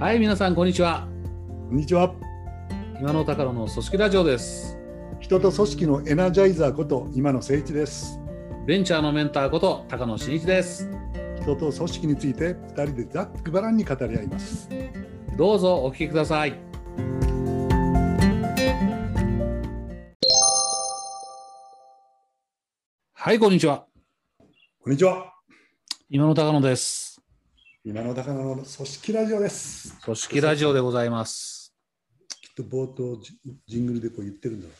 はい、皆さん、こんにちは。こんにちは。今の高野の組織ラジオです。人と組織のエナジャイザーこと今野誠一です。ベンチャーのメンターこと高野真一です。人と組織について二人でざっくばらんに語り合います。どうぞお聞きください。はい、こんにちは。こんにちは。今の高野です。今野高野の組織ラジオです。組織ラジオでございます。きっと冒頭ジジングルでこう言ってるんだろ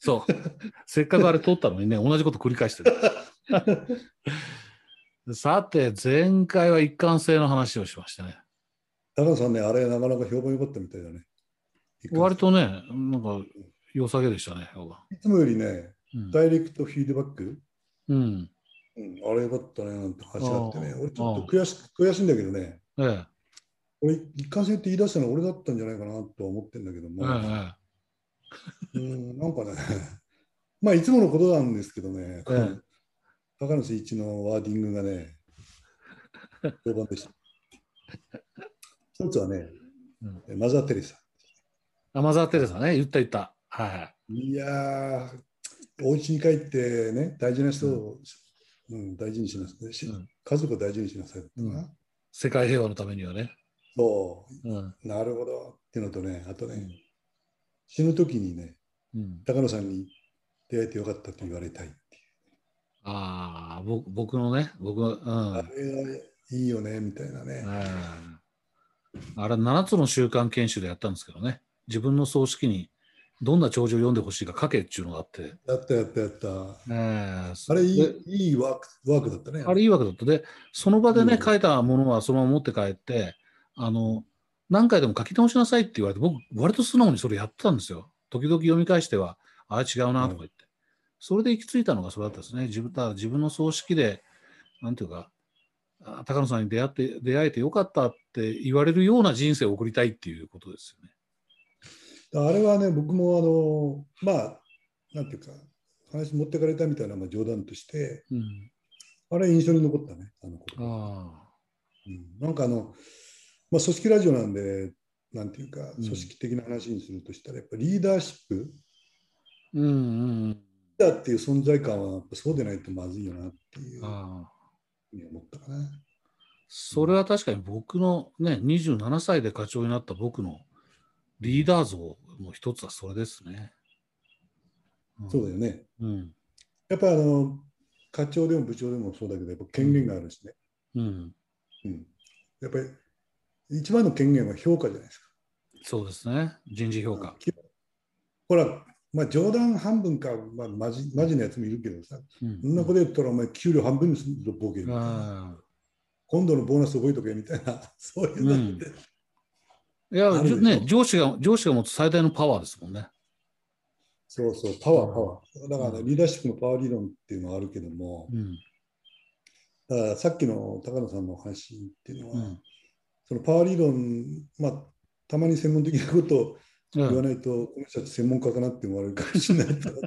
そう。せっかくあれ撮ったのにね、同じこと繰り返してる。さて、前回は一貫性の話をしましたね。うな。高野さんね、あれなかなか評判良かったみたいだね。割とね、なんか良さげでしたね。いつもよりね、うんダイレクトフィードバック、うん。うん、あれ良かったねなんて話があってね、俺ちょっと悔し悔しいんだけどね、ええ。俺一貫性って言い出したのは俺だったんじゃないかなとは思ってるんだけども、ええ うん、なんかね、まあいつものことなんですけどね、ええ。高野誠一のワーディングがね、評判でした。一つはね、マザー・テレサ。アマザー・テレサね、言った言った。はい。い。やー、お家に帰ってね、大事な人を、うん大事にしなさい、しうん家族を大事にしなさいってな、うん世界平和のためにはね。そうん。う、なるほどっていうのとね、あとね、うん死ぬ時にね、うん、高野さんに出会えてよかったと言われたいっていう。ああ、僕僕のね、僕の、うん。あれはいいよね、みたいなね。ええあれ、7つの習慣研修でやったんですけどね、自分の葬式にどんな長寿を読んでほしいか書けっていうのがあって、やったやったやった。ええあれいでいいいワークワークだったね。あれいいわけだった。で、その場でね、うん書いたものはそのまま持って帰って、あの、何回でも書き直しなさいって言われて、僕、割と素直にそれやってたんですよ。時々読み返しては、ああ、違うなとか言って。それで行き着いたのがそれだったですね。自分だから自分の葬式で、なんていうか、あ高野さんに出会って、出会えてよかったって言われるような人生を送りたいっていうことですよね。あれはね、僕もあの、まあ、なんていうか、話持ってかれたみたいな、まあ、冗談として、うん。あれ印象に残ったね、あのあうん、なんかあの、まあ、組織ラジオなんで、なんていうか、うん組織的な話にするとしたら、やっぱリーダーシップ。うんうん。ーダーっていう存在感はやっぱそうでないとまずいよなっていうふああ。うに思ったかな。それは確かに僕のね、27歳で課長になった僕のリーダー像の一つはそれですね。んそうだよね。うん。やっぱあの、課長でも部長でもそうだけど、やっぱ権限があるしね。うん。うん、やっぱり一番の権限は評価じゃないですか。そうですね。人事評価。ほら、まあ、冗談半分か、まあ、マジマジなやつもいるけどさ、うんそんなこと言ったらお前給料半分にするぞ、ボケみたいな。あ今度のボーナス覚えとけみたいな、そういうのって、あいや、ね、上司が、上司が持つ最大のパワーですもんね。そうそう、パワー、パワー。だから、うんリーダーシップのパワー理論っていうのはあるけども、うん。だからさっきの高野さんの話っていうのは、うん。そのパワー理論、まあ、たまに専門的なことを言わうんないと、この人たち専門家かなって思われるかもしれないけど。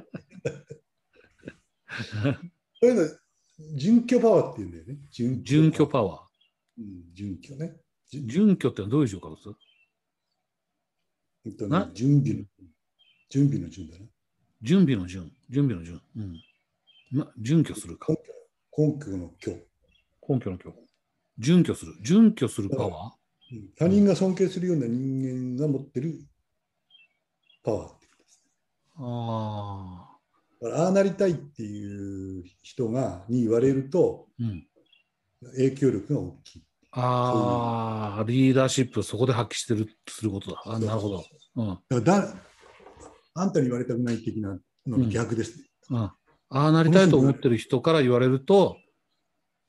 そういうの、準拠パワーっていうんだよね。準準拠パワうん、準拠ね。準拠ってのはどういう状況です？えっとねな？準備の、準備の準だね。準備の準。準備の準。うん。ま、準拠するか根。拠の拠。根拠の拠。準拠する。準拠するパワうん他人が尊敬するような人間が持ってるパワーってことです。ー。ああ。だからああなりたいっていう人がに言われるとうん。影響力が大きい。ああ、リーダーシップをそこで発揮してるすることだ。あなるほど。うん。だだあんたに言われたくない的なのの逆ですね。うん、ああなりたいと思ってる人から言われると、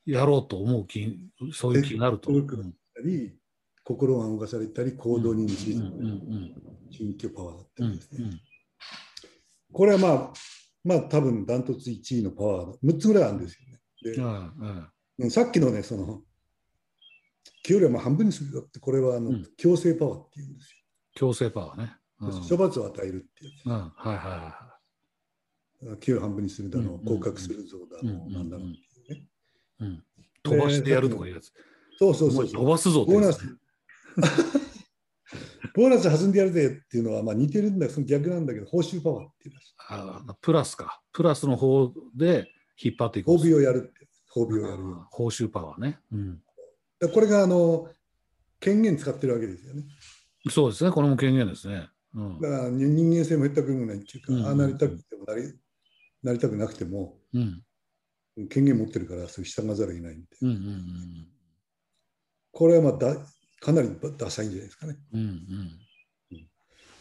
やろうと思う気、そういう気になると。うんうんたり心が動かされたり行動に導うんくうん準拠パワーだったうんりですね。これはまあまあ多分ダントツ1位のパワー6つぐらいあるんですよね。でうんうんうんさっきのね、その、給料も半分にするよって、これはあの、うん強制パワーっていうんです強制パワーね。うんよ。処罰を与えるっていううん、はいはいはやつ。給料半分にするだの、うん降格するぞだうんの、なんだろうっていうね。い。うん。飛ばしてやるとかいうやつ。そうそうそう。飛ばすぞってやつボーナス、ボーナス弾んでやるぜっていうのはまあ似てるんだけど、その逆なんだけど、報酬パワーっていう。あプラスか。プラスの方で引っ張っていく。褒美をやるって。褒美をやる。報酬パワーね。うん。だこれがあの権限使ってるわけですよね。そうですね。これも権限ですね。うん。だから人間性も減ったくもないっていうか、うんああなりたくてもなりなりたくなくても、うん。権限持ってるから、それ従わざるを得ないみたいな。うん。うん。これはまあだかなりダサいんじゃないですかね。うん。うん。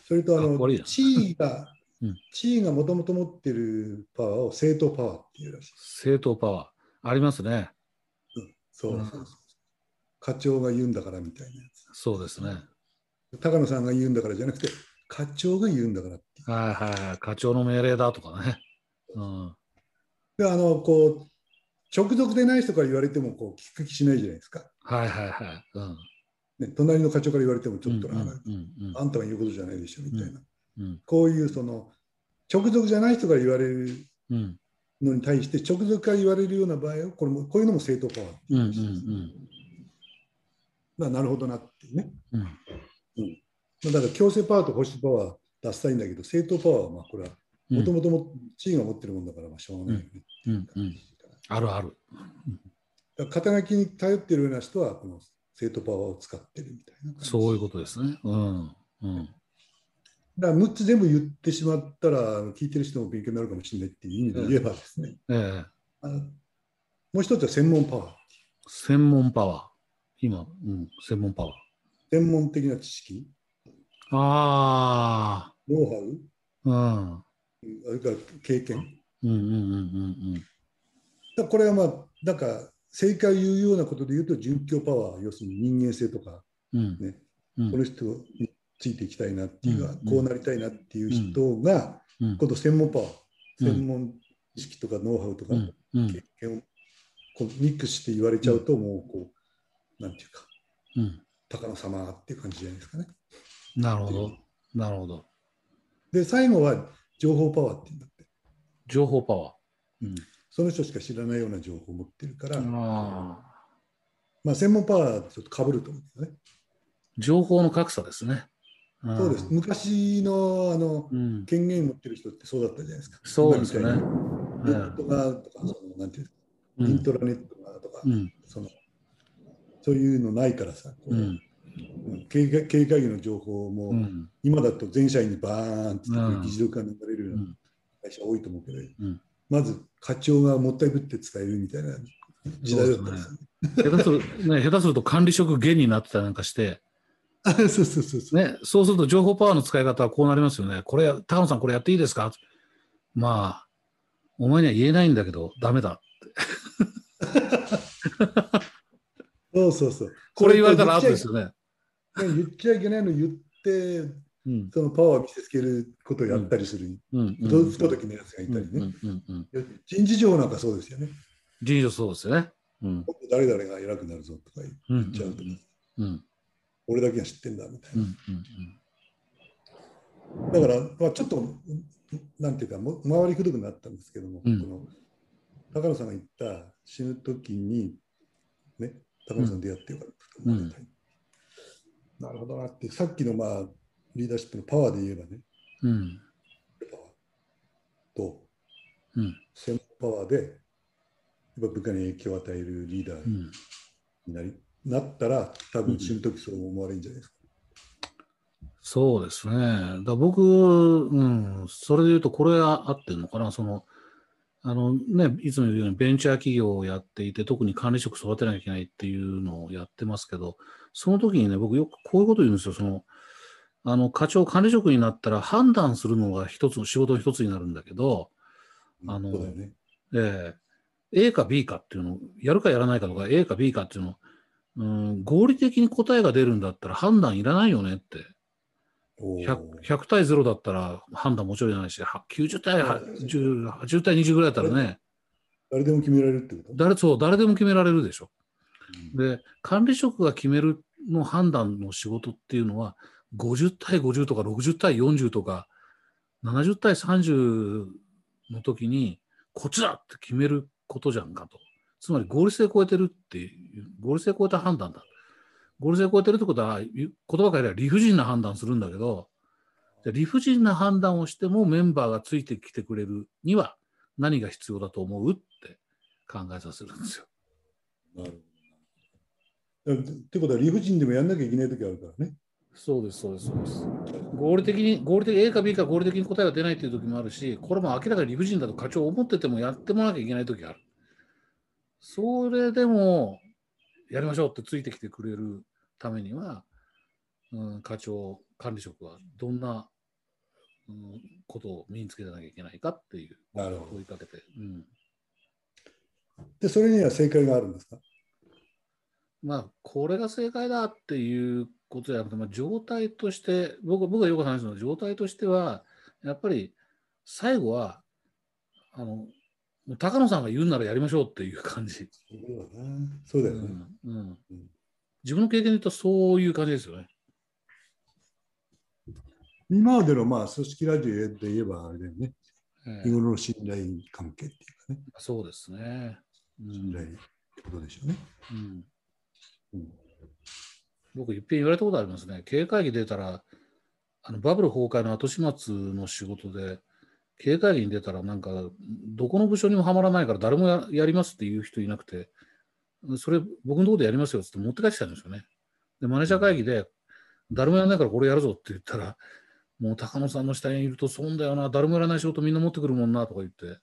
それとあの地位が うん、地位がもともと持ってるパワーを正当パワーっていうらしい。正当パワー。ありますね。そううんそうそう課長が言うんだからみたいなやそうですね。つ。高野さんが言うんだからじゃなくて、課長が言うんだからっていう。はいはいはい。課長の命令だとかね。うん。で、あの、こう、直属でない人から言われても、こう、聞く気しないじゃないですか。はいはいはい。うん。ね、隣の課長から言われても、ちょっとな、うんうんうんあんたが言うことじゃないでしょ、みたいな。うんこういう、その、直属じゃない人から言われるうんのに対して、直属から言われるような場合は、これも、こういうのも正当パワーってうんういうんらしいですまあなるほどなっていうね。うん。まあだから強制パワーと保守パワー出したいんだけど、正当パワーはまあこれはうん。もともとも地位が持ってるもんだからまあしょうがないよね。っていう感じあるある。だ肩書きに頼ってるような人はこの正当パワーを使ってるみたいなそういうことですね。うん。うん。だから6つ全部言ってしまったら聞いてる人も勉強になるかもしれないっていう意味で言えばですね、ええ。もう一つは専門パワー専門パワー。今、うん、専門パワー。専門的な知識？あノウハウ？あ、うん。それから経験？うんうんうんうんこれはまあなんか正解を言うようなことで言うと準拠パワー要するに人間性とかうん。うんねうん。この人についていきたいなっていうか、うんこうなりたいなっていう人が、うん。今度専門パワー、うん専門知識とかノウハウとかうん。うん。経験をこうミックスして言われちゃうと、もうこう、なんていうか、うん。高野様っていう感じじゃないですかね。なるほど。なるほど。で、最後は情報パワーっていうんだって。情報パワー。その人しか知らないような情報を持ってるから、うん、ああ。まあ、専門パワーとちょっとかぶると思うんですよね。情報の格差ですね。んそうです。。昔のあのうん。権限持ってる人ってそうだったじゃないですか。そうですよね。ネットがとか、そのなんていうの、インうん。トラネットがとか、うん。そのそういうのないからさ、こううん。うん経営経営会議の情報も、うん。今だと全社員にバーンってうん議事録が流れるよううなん会社多いと思うけど、んまず課長がもったいぶって伝えるみたいな時代だったんですよね。下手する、ね、下手すると管理職減になってたりなんかして、あ そうそうそうそう。ね、そうすると情報パワーの使い方はこうなりますよね。これ、高野さん、これやっていいですか？まあ、お前には言えないんだけど、ダメだ。そうそうそう。これ言われたらアウトですよ。よね。言っちゃいけないの言って、うん。そのパワーを見せつけることをやったりする、うん。不動不動的なやつがいうん。たりね。人事情なんかそうですよね。人事そうですよね。うん。誰々が偉くなるぞとかうん。言っちゃうと、うん。俺だけが知ってんだみたいうん。な。うん。だから、まあ、ちょっと、なんていうか、も周りくどくなったんですけども、うんこの高野さんが言った死ぬ時に、ね、高野さん出会ってよかったと思われたい。なるほどなって、さっきの、まあ、リーダーシップのパワーで言えばね、うん。パワーとうん。専門パワーで、やっぱ部下に影響を与えるリーダーうん。になり、なったら、多分死ぬ時そう思われるんじゃないですか。そうですね。だから僕、うん、それで言うと、これは合ってるのかな？その、あのね、いつも言うようにベンチャー企業をやっていて、特に管理職育てなきゃいけないっていうのをやってますけど、その時にね、僕よくこういうこと言うんですよ。その、あの、課長、管理職になったら判断するのが一つの仕事の一つになるんだけど、あのね。ええ A か B かっていうのを、やるかやらないかとか、A か B かっていうのを、うん、合理的に答えが出るんだったら判断いらないよねって。おー 100, 100対0だったら判断もちろんいらないし、は90対80 80対20ぐらいだったらね、誰でも決められるってこと？誰そう誰でも決められるでしょ。うんで、管理職が決めるの判断の仕事っていうのは、50対50とか60対40とか、70対30の時に、こっちだって決めることじゃんかと。つまり合理性超えてるってい合理性を超えた判断だ。合理性を超えてるってことは、言葉変えれば理不尽な判断するんだけど、じゃあ理不尽な判断をしてもメンバーがついてきてくれるには何が必要だと思うって考えさせるんですよ。なるほど。ってことは理不尽でもやんなきゃいけない時あるからね。そうです、そうです、そうです。合理的に、合理的、A か B か合理的に答えが出ないという時もあるし、これも明らかに理不尽だと課長思っててもやってもらわなきゃいけない時がある。それでも、やりましょうってついてきてくれるためには、うん、課長、管理職はどんな、うん、ことを身につけてなきゃいけないかっていう問いかけて、うん、で、それには正解があるんですか？まあ、これが正解だっていうことじゃなくて、まあ、状態として、僕僕がよく話すのは、状態としては、やっぱり最後は、あの、もう高野さんが言うならやりましょうっていう感じ。そうだよね。うんうんうん自分の経験で言うとそういう感じですよね。今までのまあ組織ラジオで言えばあれだよね。ええ日頃の信頼関係っていうかね。そうですね。うん信頼ってことでしょうね。うんうん僕、いっぺん言われたことありますね。経営会議出たら、あのバブル崩壊の後始末の仕事で、経営会議に出たら、なんか、どこの部署にもはまらないから、誰もややりますっていう人いなくて、それ、僕のところでやりますよって持って帰ってきたんですよね。で、マネージャー会議で、誰もやらないからこれやるぞって言ったら、もう高野さんの下にいると損だよな、誰もやらない仕事みんな持ってくるもんなとか言って、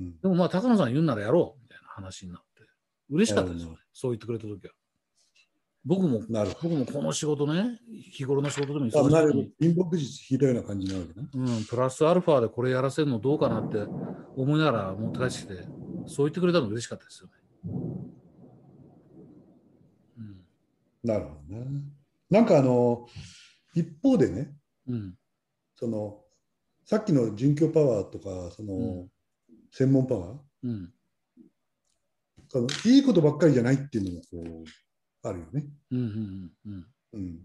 うん。でもまあ高野さん言うならやろうみたいな話になって、嬉しかったですよね。なるほ、そう言ってくれた時は。僕も、なるほ僕もこの仕事ね、日頃の仕事でもど。あなるほど忙しいのに、貧乏術引いたような感じなわけな。うん、プラスアルファでこれやらせるのどうかなって思いながら持って帰ってきて、そう言ってくれたの嬉しかったですよね。うん。なるほどね。なんかあの、一方でね、うん。その、さっきの準拠パワーとか、その、うん専門パワー、うん。そのいいことばっかりじゃないっていうのがこう、あるよね。うん。うん。うん。うん。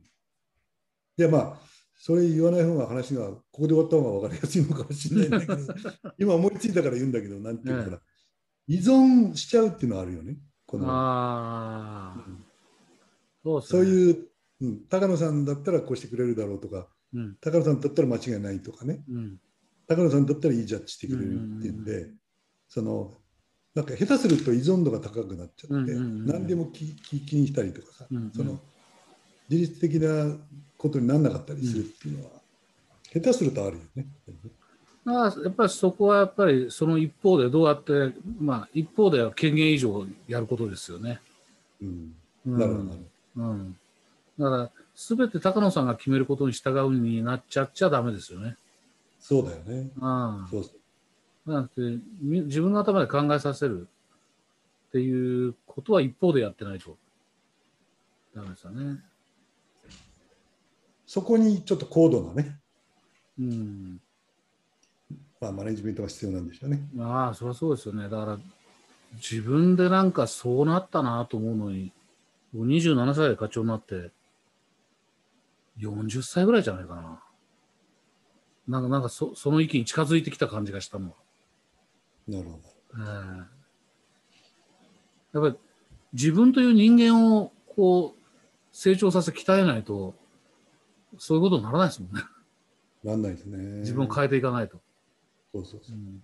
で、まあ、それ言わない方が話が、ここで終わった方が分かりやすいのかもしれないんだけど、今思いついたから言うんだけど、なんていうのかな、依存しちゃうっていうのはあるよね。このああ、うんそう。そういう、うん、高野さんだったらこうしてくれるだろうとか、うん。高野さんだったら間違いないとかね、うん。高野さんだったらいいジャッジしてくれるっていうんで、その、なんか下手すると依存度が高くなっちゃって、うんうんうんうん何でも聞聞きにしたりとかさ、うんうんその自律的なことにならなかったりするっていうのは、下手するとあるよね。まあ、やっぱりそこはやっぱりその一方でどうやって、まあ、一方では権限以上やることですよね。うん、うんなるほどなるうん、だから、すべて高野さんが決めることに従うになっちゃっちゃダメですよね。そうだよね。あそうそうあなんてみ自分の頭で考えさせるっていうことは一方でやってないとダメですよね。そこにちょっと高度なね、うん。まあ、マネジメントが必要なんでしょうね。まあ、そりゃそうですよね。だから、自分でなんかそうなったなと思うのに、僕27歳で課長になって、40歳ぐらいじゃないかな。なんか、なんかそその域に近づいてきた感じがしたもん。なるほど。ええやっぱり自分という人間をこう成長させ鍛えないと、そういうことにならないですもんね。なんないですね。自分を変えていかないと。そうそうそうう。ん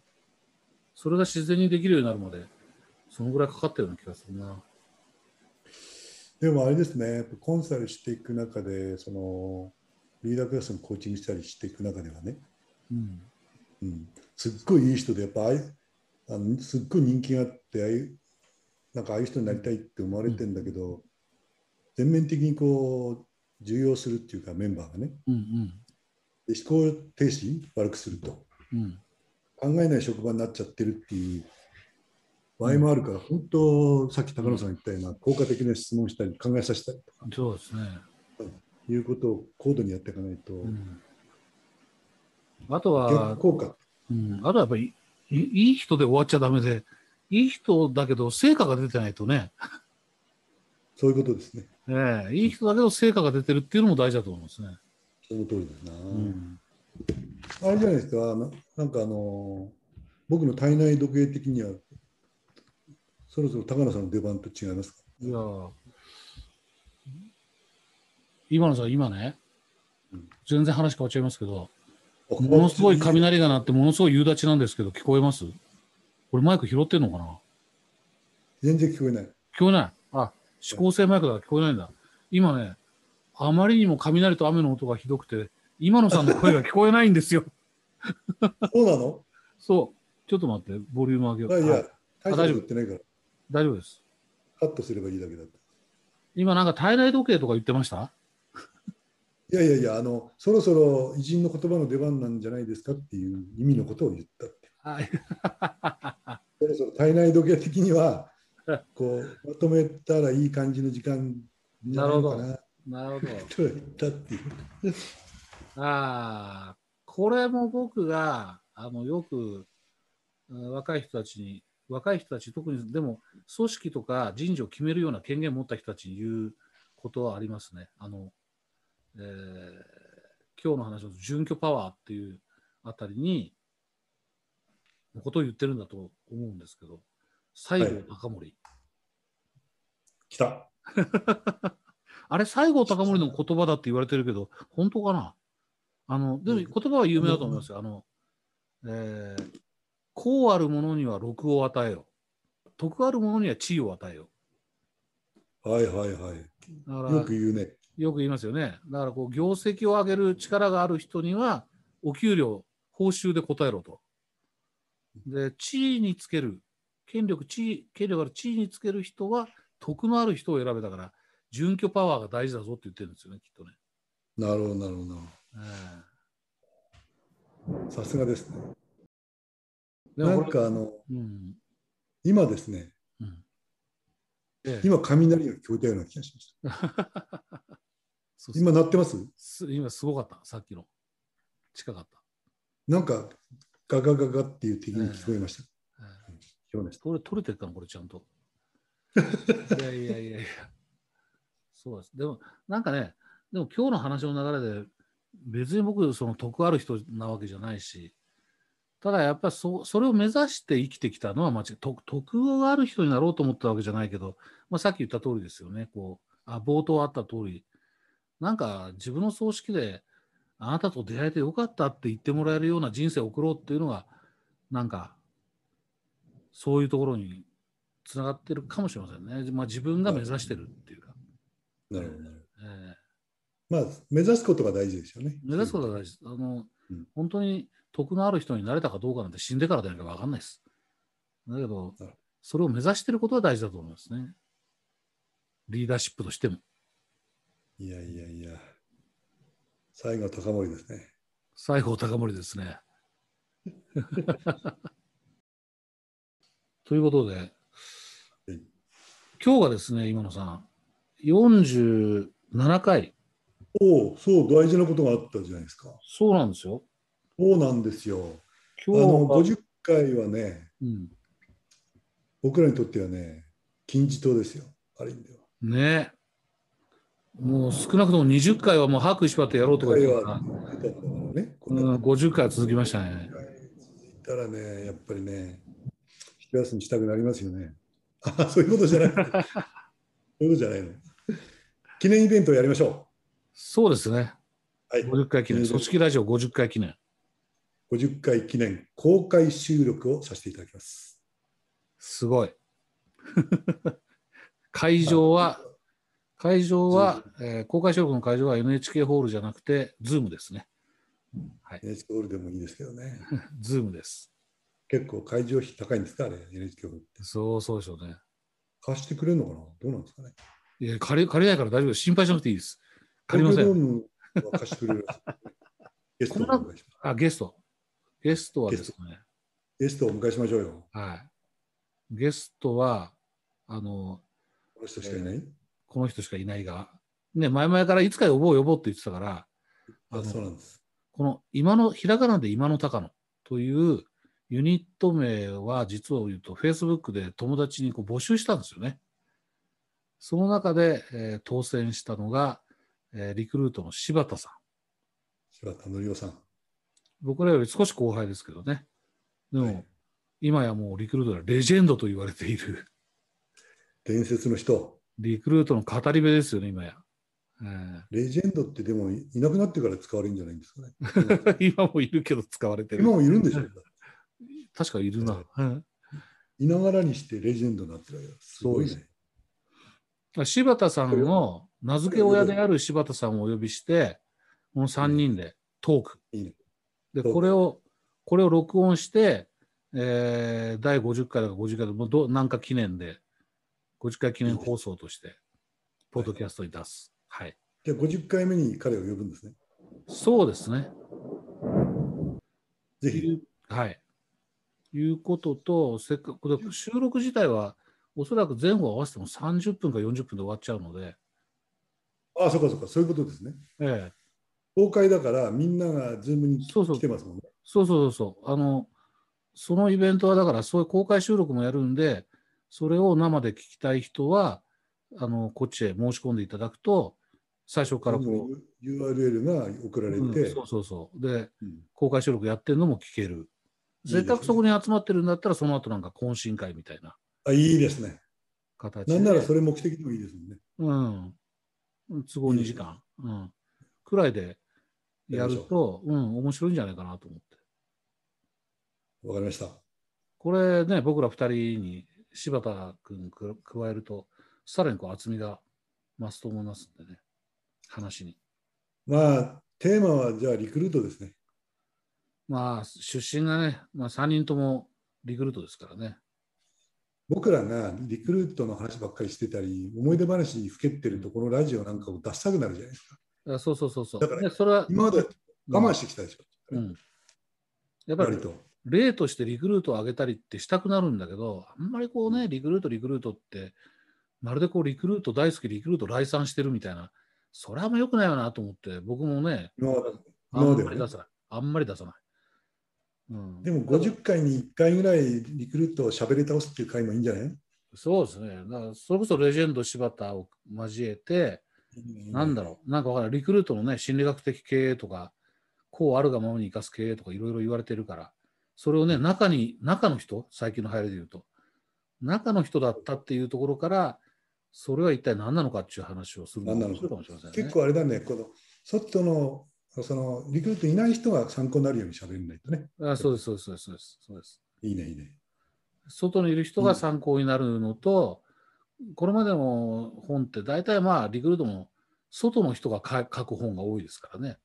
それが自然にできるようになるまで、そのぐらいかかったような気がするな。でもあれですね、コンサルしていく中で、そのリーダークラスのコーチングしたりしていく中ではね、うん。うん、すっごいいい人で、やっぱあのすっごい人気があって、ああいうなんかああいう人になりたいって思われてんだけど、全面的にこう重要するっていうか、メンバーがね、うんで思考停止悪くすると、うん。うん。考えない職場になっちゃってるっていう場合もあるから、本当、さっき高野さん言ったような、効果的な質問したり、考えさせたりとかそうですね。いうことを高度にやっていかないと、うん。あと逆は、効果うん、あとはやっぱりいいい人で終わっちゃダメで、いい人だけど成果が出てないとね、そういうことですね。ええいい人だけど成果が出てるっていうのも大事だと思いますね。その通りだな。うん。あれじゃないですか、ななんかあの、僕の体内時計的には、そろそろ高野さんの出番と違いますか？いやー今のさん、今ねうん、全然話変わっちゃいますけど、もものすごい雷が鳴って、ものすごい夕立ちなんですけど、聞こえます？これマイク拾ってんのかな？全然聞こえない。聞こえない？あ、指向性マイクだから聞こえないんだ。今ね、あまりにも雷と雨の音がひどくて、今野さんの声が聞こえないんですよ。そうなの？そう。ちょっと待って、ボリューム上げよう。あいやあ、大したこと言ってないから、大丈夫です。カットすればいいだけだった。今なんか体内時計とか言ってました？いやいやいや、あの、そろそろ偉人の言葉の出番なんじゃないですかっていう意味のことを言ったって。はい。そろそろ体内時計的には、こう、まとめたらいい感じの時間じゃないのかななるほど。と言ったっていう。ああ、これも僕が、あの、よく、うん若い人たちに、若い人たち、特に、でも、組織とか人事を決めるような権限を持った人たちに言うことはありますね。あの、えー今日の話の準拠パワーっていうあたりに、のことを言ってるんだと思うんですけど、西郷隆盛。来た。あれ、西郷隆盛の言葉だって言われてるけど、本当かな？あの、でも言葉は有名だと思いますよ。あの、えーこうあるものには禄を与えよ。徳あるものには地位を与えよ。はいはいはい。よく言うね。よく言いますよね。だから、こう、業績を上げる力がある人には、お給料、報酬で答えろと。で、地位につける、権力、地位、権力ある地位につける人は、徳のある人を選べたから、準拠パワーが大事だぞって言ってるんですよね、きっとね。なるほどなるほど。さすがですね。なんかあの、うん。今ですね、うん。ええ今雷が聞こえたような気がしました。今鳴ってます？す今すごかった、さっきの。近かった。なんかガガガガっていう敵に聞こえました。ええ聞こえこれ取れてるかな、これちゃんと。いやいやいやいや。そうです。でも、なんかね、でも今日の話の流れで、別に僕、その徳ある人なわけじゃないし、ただやっぱりそそれを目指して生きてきたのは間違い徳徳がある人になろうと思ったわけじゃないけど、まあ、さっき言った通りですよね。こうあ冒頭あった通り、なんか自分の葬式で、あなたと出会えてよかったって言ってもらえるような人生を送ろうっていうのが、なんか、そういうところにつながってるかもしれませんね。まあ、自分が目指してるっていうか、なるほどなるほど。えまあ目指すことが大事ですよね。ー目指すことが大事です。あの、うん本当に徳のある人になれたかどうかなんて死んでからでなきゃ分かんないです。だけど、それを目指してることは大事だと思いますね。リーダーシップとしても。いやいやいや。最後は高森ですね。西郷隆盛ですね。ということで、今日がですね、今野さん、47回、おお、そう、大事なことがあったじゃないですか。そうなんですよ。そうなんですよ。あ今日のは、50回はね、うん、僕らにとってはね、金字塔ですよ。ある意味では。ねもう少なくとも20回はもう把握しばってやろうとか言ってね。これうん、50回は続きましたね。続いたらね、やっぱりね、一休みしたくなりますよね。あそういうことじゃない。そういうことじゃないの。記念イベントをやりましょそうですね。う。はい。50回記念、組織ラジオ50回記念。50回記念公開収録をさせていただきます。すごい。会場は、会場は、えー公開収録の会場は NHK ホールじゃなくて、ズームですね。はい。NHK ホールでもいいですけどね。ズームです。結構会場費高いんですかあれ、NHK ホールって。そうそうでしょうね。貸してくれるのかな？どうなんですかね。いや借り借りないから大丈夫です。心配しなくていいです。借りません。貸してくれる。ゲストをお迎えします。あ、ゲスト。ゲストはですね、ゲストをお迎えしましょうよ。はい。ゲストは、あの、この人しかいない、この人しかいないが、ね、前々からいつか呼ぼう呼ぼうって言ってたから、あそうなんです。この今の、ひらがなで今の高野というユニット名は実を言うと、Facebook で友達にこう募集したんですよね。その中で、えー当選したのが、えーリクルートの柴田さん。柴田則夫さん。僕らより少し後輩ですけどね。でも、はい今やもうリクルートではレジェンドと言われている伝説の人。リクルートの語り部ですよね、今や。えレジェンドってでもいなくなってから使われるんじゃないんですかね。え 今もいるけど使われてる今。もいるんでしょ確かいるな。うんいながらにしてレジェンドになってるわけだすごいね。柴田さんの名付け親である柴田さんをお呼びして、この3人でトーク。いいね。で、これを、これを録音して、えー第50回だか50回でもうどなんか記念で、50回記念放送として、ポッドキャストに出す。はい。じゃあ50回目に彼を呼ぶんですね。そうですね。ぜひ。はい。いうことと、せっかくで収録自体は、おそらく前後合わせても30分か40分で終わっちゃうので、ああ、そうかそうか、そういうことですね。ええ、公開だからみんながズームにそうそう来てますもんね。そうそうそうそう。あの、そのイベントはだから、そういう公開収録もやるんで、それを生で聞きたい人は、あの、こっちへ申し込んでいただくと、最初からこ URL が送られう、て、うんそうそうそう。で、うん公開収録やってるのも聞ける。せっかくそこに集まってるんだったら、その後なんか懇親会みたいなあいいですね。形で。なんならそれ目的でもいいですもんね。うん。都合2時間。うん。くらいでやると、うん、面白いんじゃないかなと思って。わかりました。これね、僕ら2人に柴田君く加えると、さらにこう厚みが増すと思いますんでね、話に。まあ、テーマはじゃあリクルートですね。まあ、出身がね、まあ、3人ともリクルートですからね。僕らがリクルートの話ばっかりしてたり、思い出話にふけってると、このラジオなんかを出したくなるじゃないですか。あそうそうそうそう。だからでそれは、今まで我慢してきたでしょ。うん。やっぱり。例としてリクルートを上げたりってしたくなるんだけど、あんまりこうね、リクルート、リクルートって、まるでこうリクルート大好き、リクルート来賛してるみたいな、それはあんま良くないよなと思って、僕もね、あん今まり出さない。あんまり出さない。うん、でも50回に1回ぐらいリクルートを喋り倒すっていう回もいいんじゃない？そうですね。だからそれこそレジェンド柴田を交えて、なんだろう、なんかわからリクルートのね、心理学的経営とか、こうあるがままに生かす経営とかいろいろ言われてるから、それをね、中に、中の人、最近の流行りで言うと、中の人だったっていうところから、それは一体何なのかっていう話をするのかもしれませんね。結構あれだね、この外のそのリクルートいない人が参考になるように喋んないとね。あそうです、そうです、そうですそうです。いいね、いいね。外にいる人が参考になるのと、これまでの本って大体まあリクルートも外の人が書書く本が多いですからね。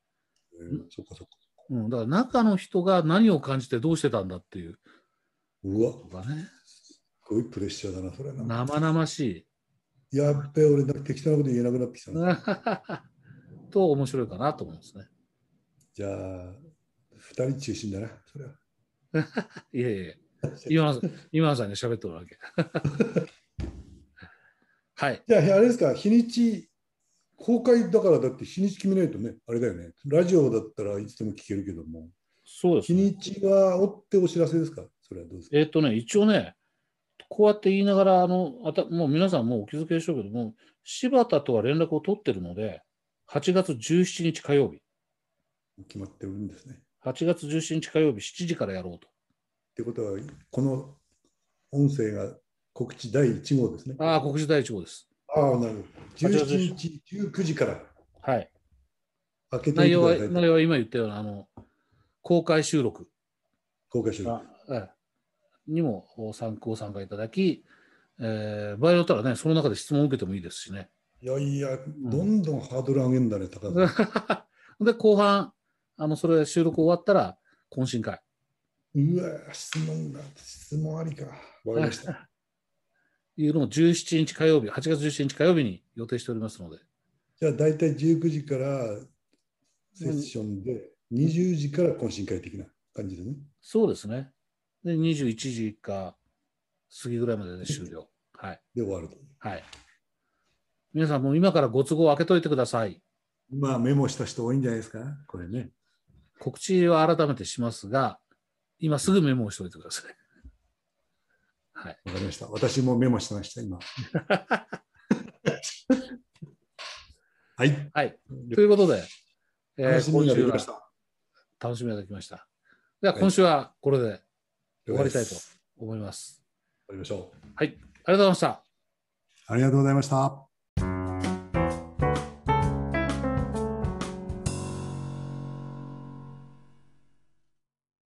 えーそっかそっか。うん、だから中の人が何を感じてどうしてたんだっていううわ、ね、すごいプレッシャーだな、それな。生々しやっべ、俺適当なこと言えなくなってきた。と面白いかなと思いますね。じゃあ、2人中心だな、それは。いえいえ、今の今のさんに喋っておるわけ。はい。じゃあ、あれですか、日にち、公開だからだって日にち決めないとね、あれだよね。ラジオだったらいつでも聞けるけども、そうです、ね。日にちは追ってお知らせですか？それはどうですか？えっ、とね、一応ね、こうやって言いながら、あの、あたもう皆さんもうお気づきでしょうけども、柴田とは連絡を取ってるので、8月17日火曜日、決まってるんですね。8月17日火曜日7時からやろうと。ってことは、この音声が告知第1号ですね。ああ、告知第1号です。ああ、なるほど。17日19時からはい。開けて内容は、内容は今言ったような、あの、公開収録公開収録。ええにも参考参加いただき、えー場合によったらね、その中で質問を受けてもいいですしね。いやいや、どんどんハードル上げんだね、高田 で、後半、あの、それ収録終わったら、懇親会。うわ、質問が、質問ありか。わかりました。いうのを17日火曜日、8月17日火曜日に予定しておりますので、じゃあ、大体19時からセッションで、20時から懇親会的な感じでね。そうですね。で、21時か過ぎぐらいまでで終了。はい。で終わると。はい。皆さんもう今からご都合を開けといてください。まあ、メモした人多いんじゃないですか、これね。告知は改めてしますが、今すぐメモをしておいてください。はい。わかりました。私もメモしてました、今。はい。はい。ということで、えー楽しみができました。楽しみができました。では、今週はこれで終わりたいと終思います。わりましょう。はい。ありがとうございました。ありがとうございました。